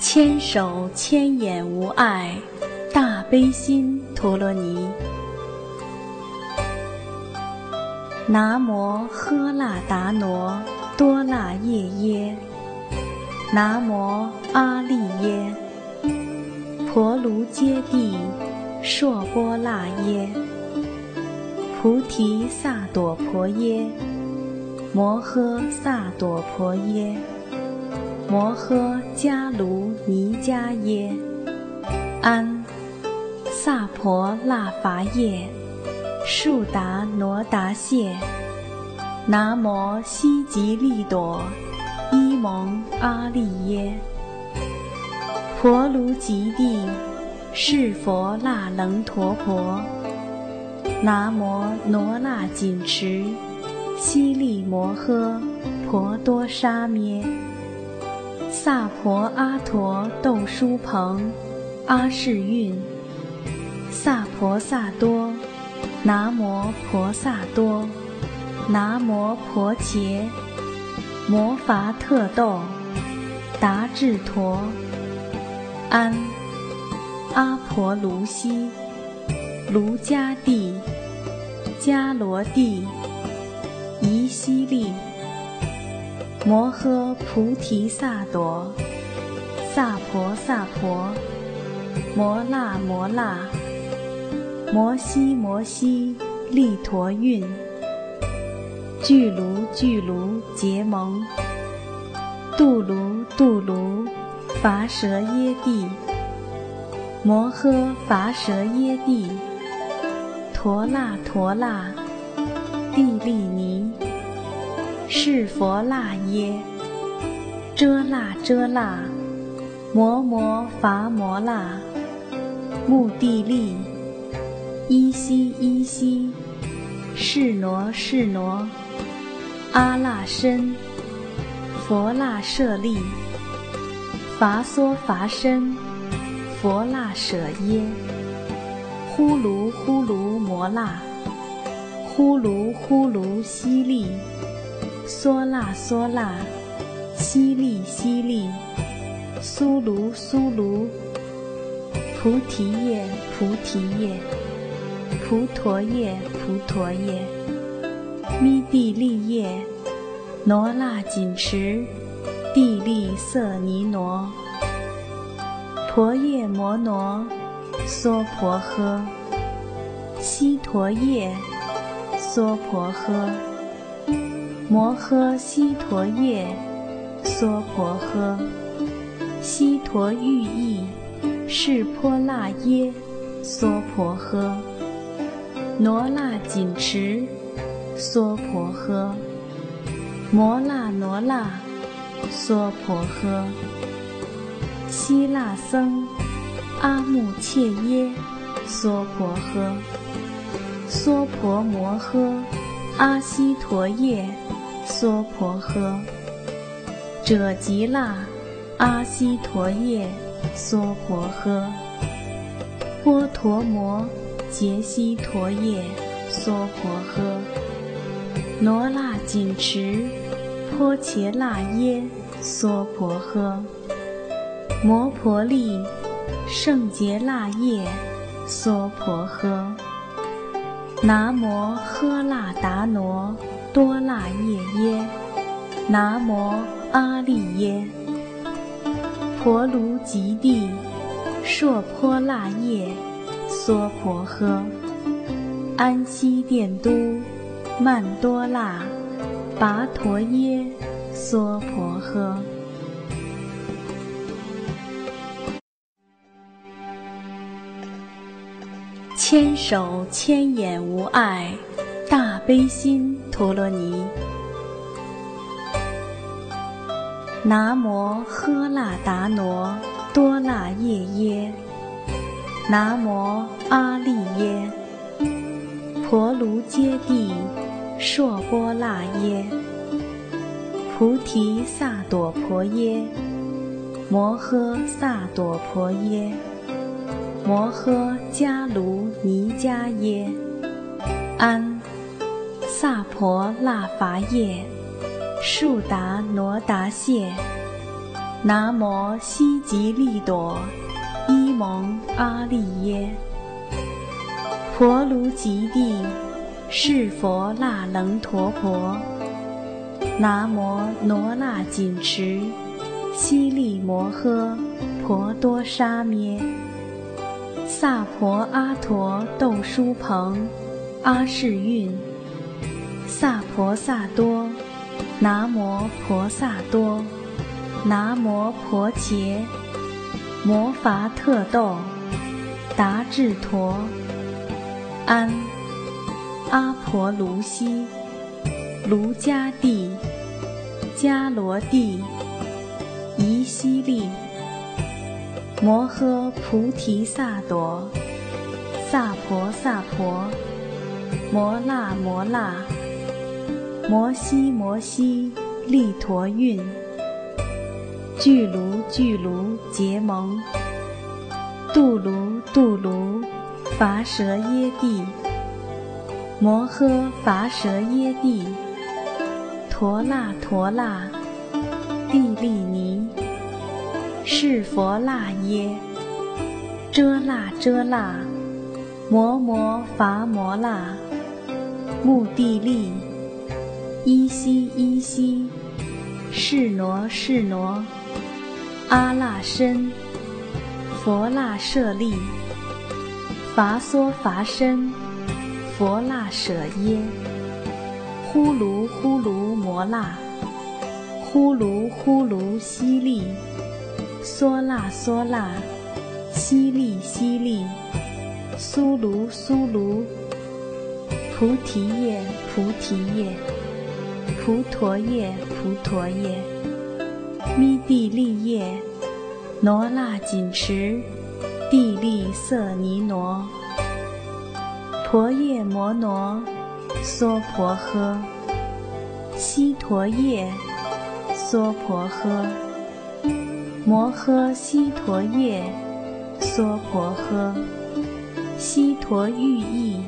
千手千眼无碍，大悲心陀罗尼。南无喝那达挪多那夜耶，南无阿利耶，婆卢揭谛烁波那耶，菩提萨埵婆耶，摩诃萨埵婆耶。摩诃迦卢尼迦耶，安萨婆那伐耶，树达罗达谢，南无悉吉利朵伊蒙阿利耶，婆卢吉帝是佛那能陀婆，南无罗那紧持。悉利摩诃。婆多沙咩。萨婆阿陀窦书朋，阿世运，萨婆萨多，南摩婆萨多，南摩婆伽，摩伐特豆，达智陀，安，阿婆卢西，卢迦帝，迦罗帝，夷悉利。摩诃菩提萨埵，萨婆萨婆，摩那摩那，摩悉摩悉，利陀运，俱卢俱卢结盟，度卢度卢，伐蛇耶帝，摩诃伐蛇耶帝，陀那陀那，地利尼。是佛那耶，遮那遮那，摩摩伐摩那，目地利，依悉依悉，是挪是挪，阿那身，佛那舍利，伐娑伐身，佛那舍耶，呼卢呼卢摩那，呼卢呼卢悉利。梭那梭那，淅沥淅沥，苏卢苏卢，菩提叶菩提叶，菩陀叶菩陀叶，弥地利叶，罗那紧持，地利色尼挪，婆夜摩挪，娑婆诃，悉陀夜，娑婆诃。摩诃悉陀夜，娑婆诃，悉陀喻意，是波那耶，娑婆诃，罗那紧持，娑婆诃，摩那罗那，娑婆诃，希那僧，阿穆切耶，娑婆诃，娑婆摩诃，阿悉陀夜。娑婆诃，者吉那，阿悉陀夜，娑婆诃，波陀摩，羯悉陀夜，娑婆诃，罗那紧持，波伽那耶，娑婆诃，摩婆利，圣杰那夜，娑婆诃，南无喝那达罗。多那夜耶，南无阿利耶，婆卢吉帝，烁波那夜，娑婆诃，安息殿都，曼多那，跋陀耶，娑婆诃。千手千眼无碍，大悲心。陀罗尼，南无喝那达挪多那夜耶，南无阿利耶，婆卢揭谛烁波那耶，菩提萨埵婆耶，摩诃萨埵婆耶，摩诃迦卢尼迦耶，安。萨婆那伐耶，树达罗达谢，南无悉吉利朵伊蒙阿利耶。婆卢吉帝是佛那楞陀婆。南无罗那紧持悉利摩诃婆多沙咩。萨婆阿陀窦书朋阿世韵。萨婆萨多。南摩婆萨多。南摩婆伽。摩伐特豆。达智陀。安，阿婆卢悉，卢迦帝，迦罗帝，夷悉利，摩诃菩提萨埵，萨婆萨婆，摩那摩那，摩西摩西，利陀运，俱卢俱卢结盟，度卢度卢。伐蛇耶帝，摩诃伐蛇耶帝，陀那陀那，地利尼，是佛那耶，遮那遮那，摩摩伐摩那，目地利，依稀依稀，是挪是挪，阿那身，佛那舍利。伐娑伐身，佛那舍耶，呼卢呼卢摩那，呼卢呼卢悉利，娑那娑那，悉利悉利，苏卢苏卢，菩提叶菩提叶，菩陀叶菩陀叶，弥地利叶，罗那紧持。地利色尼挪，婆夜摩挪，娑婆诃，悉陀夜，娑婆诃，摩诃悉陀夜，娑婆诃，悉陀喻意，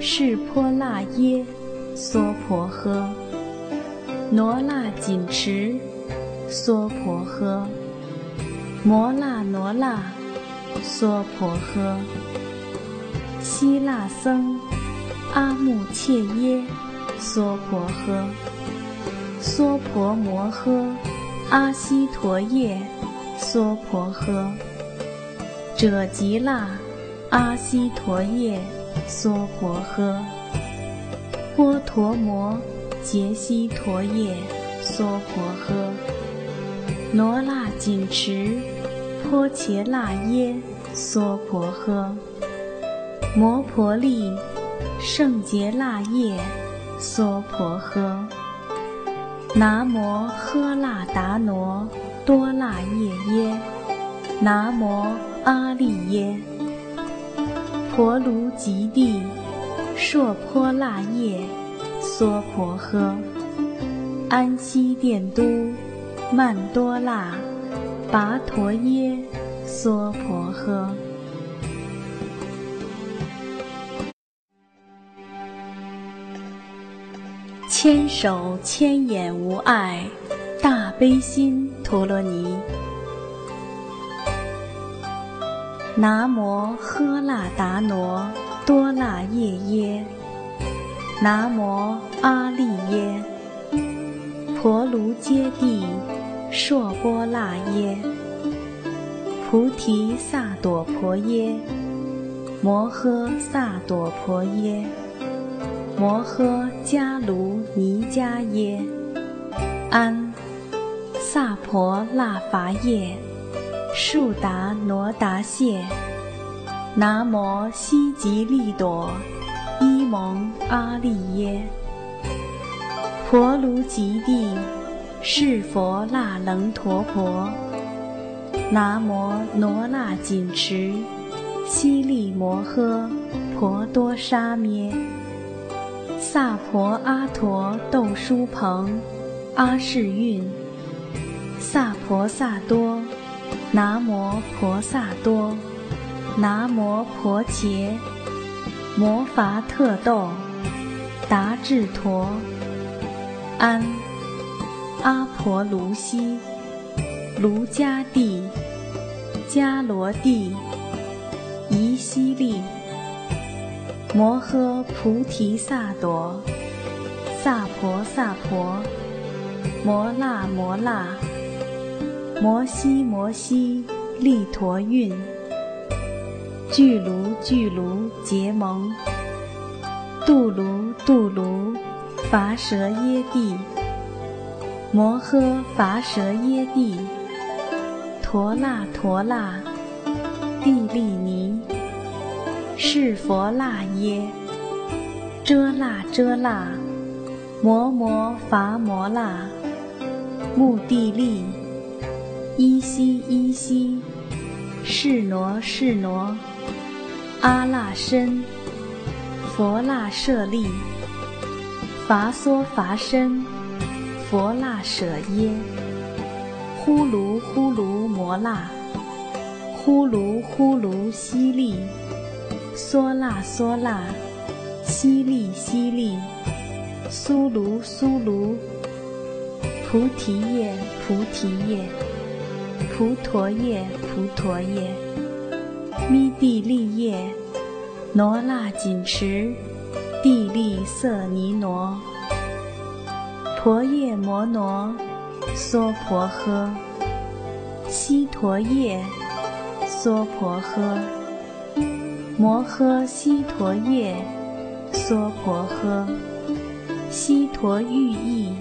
是婆那耶，娑婆诃，罗那紧持，娑婆诃，摩那罗那。娑婆诃，希腊僧阿穆切耶，娑婆诃，娑婆摩诃阿悉陀夜，娑婆诃，者吉那阿悉陀夜，娑婆诃，波陀摩羯悉陀夜，娑婆诃，罗那紧持波伽那耶。娑婆诃，摩婆利，圣洁那夜，娑婆诃。南无喝那达罗多那夜耶，南无阿利耶。婆卢吉帝，烁婆那夜，娑婆诃。安息殿都，曼多那，跋陀耶。娑婆诃。千手千眼无碍，大悲心陀罗尼。南无喝那达罗多那夜耶，南无阿利耶。婆卢揭谛，烁波那耶。菩提萨埵婆耶，摩诃萨埵婆耶，摩诃迦卢尼迦耶，安，萨婆那伐耶，树达罗达谢，南无悉吉利朵蒙阿利耶，婆卢吉帝是佛那楞陀婆。南无罗那紧持悉利摩诃婆多沙咩。萨婆阿陀窦书朋阿世韵。萨婆萨多。南无婆萨多。南无婆伽。摩伐特豆。达智陀。安。阿婆卢西。卢迦帝，迦罗帝，夷西利，摩诃菩提萨埵，萨婆萨婆，摩那摩那，摩西摩西，利陀运，俱卢俱卢，结蒙，度卢度卢，伐蛇耶帝，摩诃伐蛇耶帝。陀那陀那，帝利尼，是佛那耶，遮那遮那，摩摩伐摩那，目地利，依悉依悉，是挪是挪，阿那身，佛那舍利，伐娑伐身，佛那舍耶。呼卢呼卢摩那，呼卢呼卢悉利，娑那娑那，悉利悉利，苏卢苏卢，菩提叶菩提叶，菩陀叶菩陀叶，弥地利叶，罗那紧持，地利色尼挪，婆夜摩挪。娑婆诃，悉陀夜，娑婆诃，摩诃悉陀夜，娑婆诃，悉陀喻意，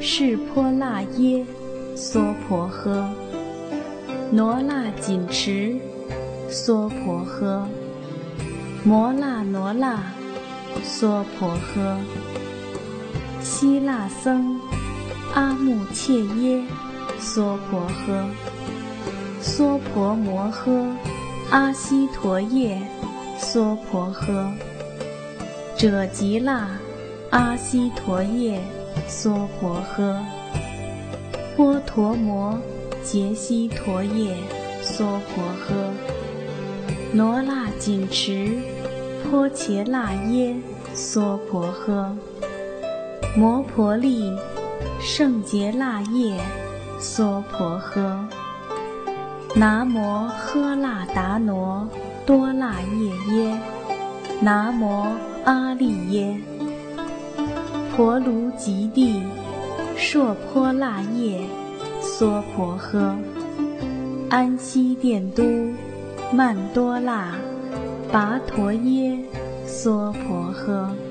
是婆那耶，娑婆诃，罗那紧持，娑婆诃，摩那罗那，娑婆诃，希那僧。阿穆切耶，娑婆诃，娑婆摩诃，阿悉陀夜，娑婆诃，者吉那，阿悉陀夜，娑婆诃，波陀摩，羯悉陀夜，娑婆诃，罗那紧持，波伽那耶，娑婆诃，摩婆利。圣洁腊叶，娑婆诃。南无喝腊达挪多腊夜耶，南无阿利耶。婆卢吉帝，烁泼腊叶，娑婆诃。安息殿都，曼多拉，跋陀耶，娑婆诃。